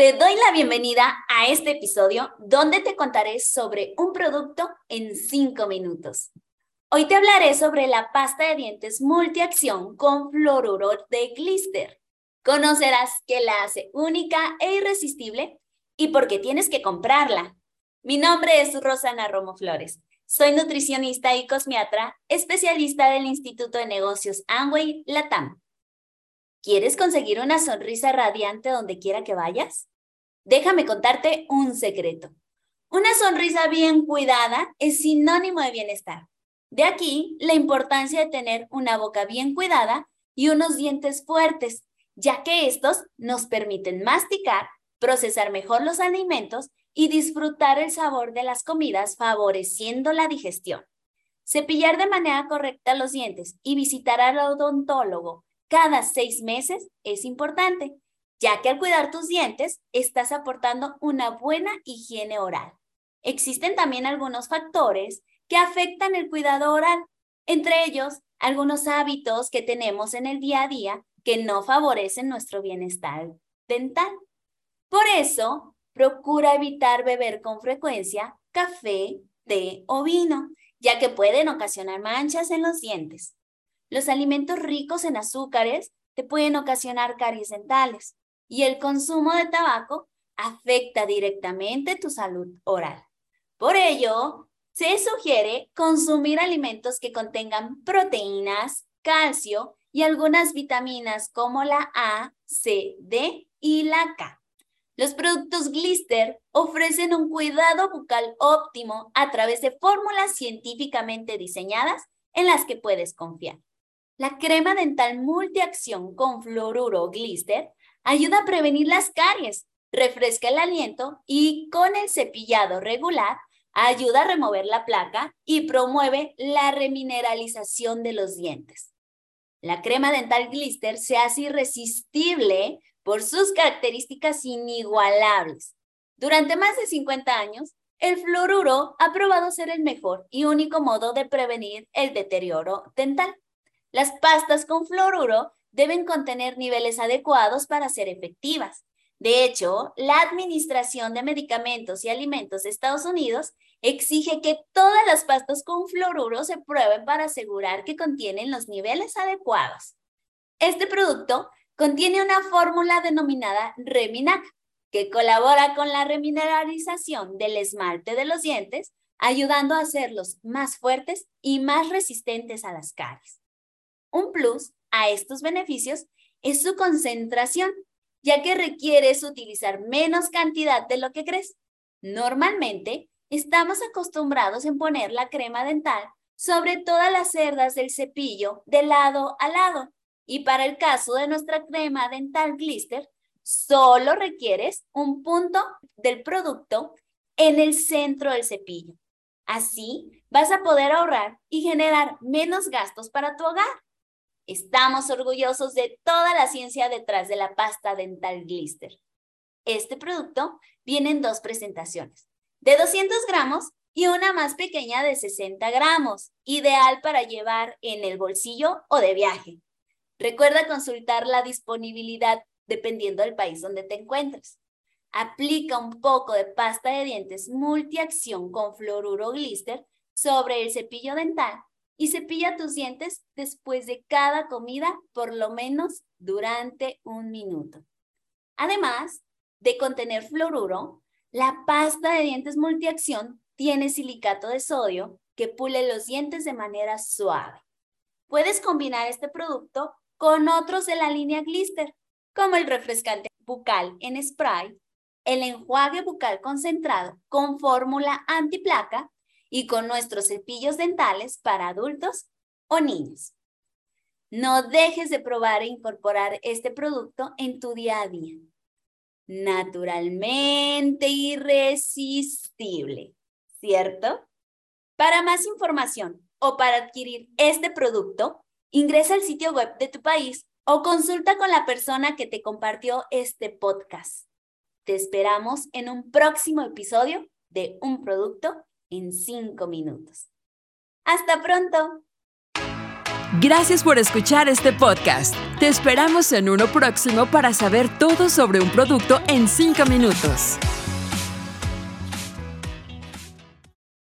te doy la bienvenida a este episodio donde te contaré sobre un producto en 5 minutos. Hoy te hablaré sobre la pasta de dientes multiacción con fluoruro de glister. Conocerás qué la hace única e irresistible y por qué tienes que comprarla. Mi nombre es Rosana Romo Flores. Soy nutricionista y cosmiatra, especialista del Instituto de Negocios Amway Latam. ¿Quieres conseguir una sonrisa radiante donde quiera que vayas? Déjame contarte un secreto. Una sonrisa bien cuidada es sinónimo de bienestar. De aquí la importancia de tener una boca bien cuidada y unos dientes fuertes, ya que estos nos permiten masticar, procesar mejor los alimentos y disfrutar el sabor de las comidas favoreciendo la digestión. Cepillar de manera correcta los dientes y visitar al odontólogo cada seis meses es importante, ya que al cuidar tus dientes estás aportando una buena higiene oral. Existen también algunos factores que afectan el cuidado oral, entre ellos algunos hábitos que tenemos en el día a día que no favorecen nuestro bienestar dental. Por eso, procura evitar beber con frecuencia café, té o vino, ya que pueden ocasionar manchas en los dientes. Los alimentos ricos en azúcares te pueden ocasionar caries dentales y el consumo de tabaco afecta directamente tu salud oral. Por ello, se sugiere consumir alimentos que contengan proteínas, calcio y algunas vitaminas como la A, C, D y la K. Los productos Glister ofrecen un cuidado bucal óptimo a través de fórmulas científicamente diseñadas en las que puedes confiar. La crema dental multiacción con fluoruro Glister ayuda a prevenir las caries, refresca el aliento y con el cepillado regular ayuda a remover la placa y promueve la remineralización de los dientes. La crema dental Glister se hace irresistible por sus características inigualables. Durante más de 50 años, el fluoruro ha probado ser el mejor y único modo de prevenir el deterioro dental. Las pastas con fluoruro deben contener niveles adecuados para ser efectivas. De hecho, la Administración de Medicamentos y Alimentos de Estados Unidos exige que todas las pastas con fluoruro se prueben para asegurar que contienen los niveles adecuados. Este producto contiene una fórmula denominada Reminac, que colabora con la remineralización del esmalte de los dientes, ayudando a hacerlos más fuertes y más resistentes a las caries. Un plus a estos beneficios es su concentración, ya que requieres utilizar menos cantidad de lo que crees. Normalmente, estamos acostumbrados en poner la crema dental sobre todas las cerdas del cepillo de lado a lado. Y para el caso de nuestra crema dental Glister, solo requieres un punto del producto en el centro del cepillo. Así vas a poder ahorrar y generar menos gastos para tu hogar. Estamos orgullosos de toda la ciencia detrás de la pasta dental Glister. Este producto viene en dos presentaciones, de 200 gramos y una más pequeña de 60 gramos, ideal para llevar en el bolsillo o de viaje. Recuerda consultar la disponibilidad dependiendo del país donde te encuentres. Aplica un poco de pasta de dientes multiacción con fluoruro glister sobre el cepillo dental y cepilla tus dientes después de cada comida por lo menos durante un minuto. Además de contener fluoruro, la pasta de dientes multiacción tiene silicato de sodio que pule los dientes de manera suave. Puedes combinar este producto con otros de la línea Glister, como el refrescante bucal en spray, el enjuague bucal concentrado con fórmula antiplaca y con nuestros cepillos dentales para adultos o niños. No dejes de probar e incorporar este producto en tu día a día. Naturalmente irresistible, ¿cierto? Para más información o para adquirir este producto, ingresa al sitio web de tu país o consulta con la persona que te compartió este podcast. Te esperamos en un próximo episodio de Un Producto en 5 minutos. Hasta pronto. Gracias por escuchar este podcast. Te esperamos en uno próximo para saber todo sobre un producto en 5 minutos.